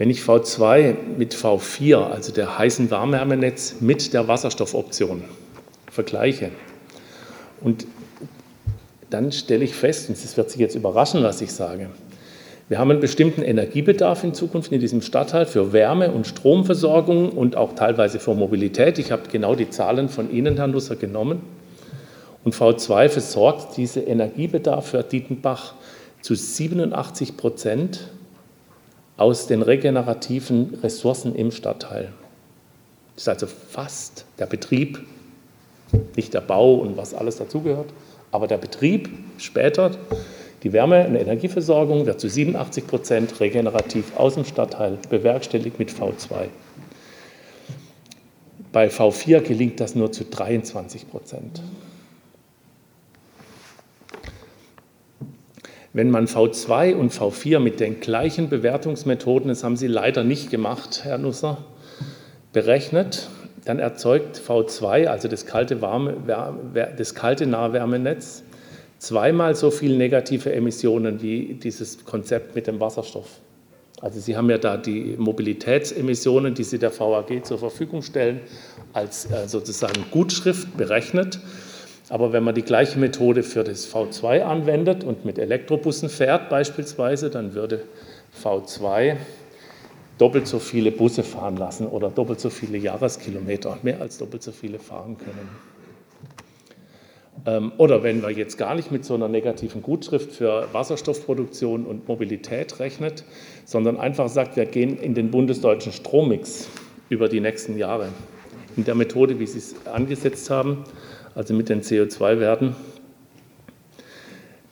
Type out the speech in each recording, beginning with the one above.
Wenn ich V2 mit V4, also der heißen Warmwärmenetz mit der Wasserstoffoption vergleiche und dann stelle ich fest, und es wird sich jetzt überraschen, was ich sage, wir haben einen bestimmten Energiebedarf in Zukunft in diesem Stadtteil für Wärme- und Stromversorgung und auch teilweise für Mobilität. Ich habe genau die Zahlen von Ihnen, Herr Nusser, genommen. Und V2 versorgt diesen Energiebedarf für Dietenbach zu 87 Prozent aus den regenerativen Ressourcen im Stadtteil. Das ist also fast der Betrieb, nicht der Bau und was alles dazugehört, aber der Betrieb später die Wärme- und Energieversorgung wird zu 87 Prozent regenerativ aus dem Stadtteil bewerkstelligt mit V2. Bei V4 gelingt das nur zu 23 Prozent. Wenn man V2 und V4 mit den gleichen Bewertungsmethoden, das haben Sie leider nicht gemacht, Herr Nusser, berechnet, dann erzeugt V2, also das kalte, warme, das kalte Nahwärmenetz, zweimal so viel negative Emissionen wie dieses Konzept mit dem Wasserstoff. Also Sie haben ja da die Mobilitätsemissionen, die Sie der VAG zur Verfügung stellen, als äh, sozusagen Gutschrift berechnet. Aber wenn man die gleiche Methode für das V2 anwendet und mit Elektrobussen fährt beispielsweise, dann würde V2 doppelt so viele Busse fahren lassen oder doppelt so viele Jahreskilometer, mehr als doppelt so viele fahren können. Ähm, oder wenn man jetzt gar nicht mit so einer negativen Gutschrift für Wasserstoffproduktion und Mobilität rechnet, sondern einfach sagt, wir gehen in den bundesdeutschen Strommix über die nächsten Jahre. In der Methode, wie Sie es angesetzt haben, also mit den CO2-Werten,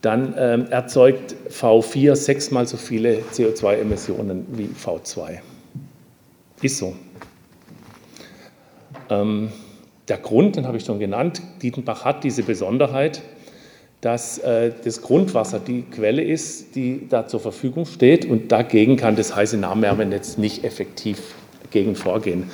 dann ähm, erzeugt V4 sechsmal so viele CO2-Emissionen wie V2. Ist so. Ähm, der Grund, den habe ich schon genannt, Dietenbach hat diese Besonderheit, dass äh, das Grundwasser die Quelle ist, die da zur Verfügung steht und dagegen kann das heiße Nahwärmenetz nicht effektiv gegen vorgehen.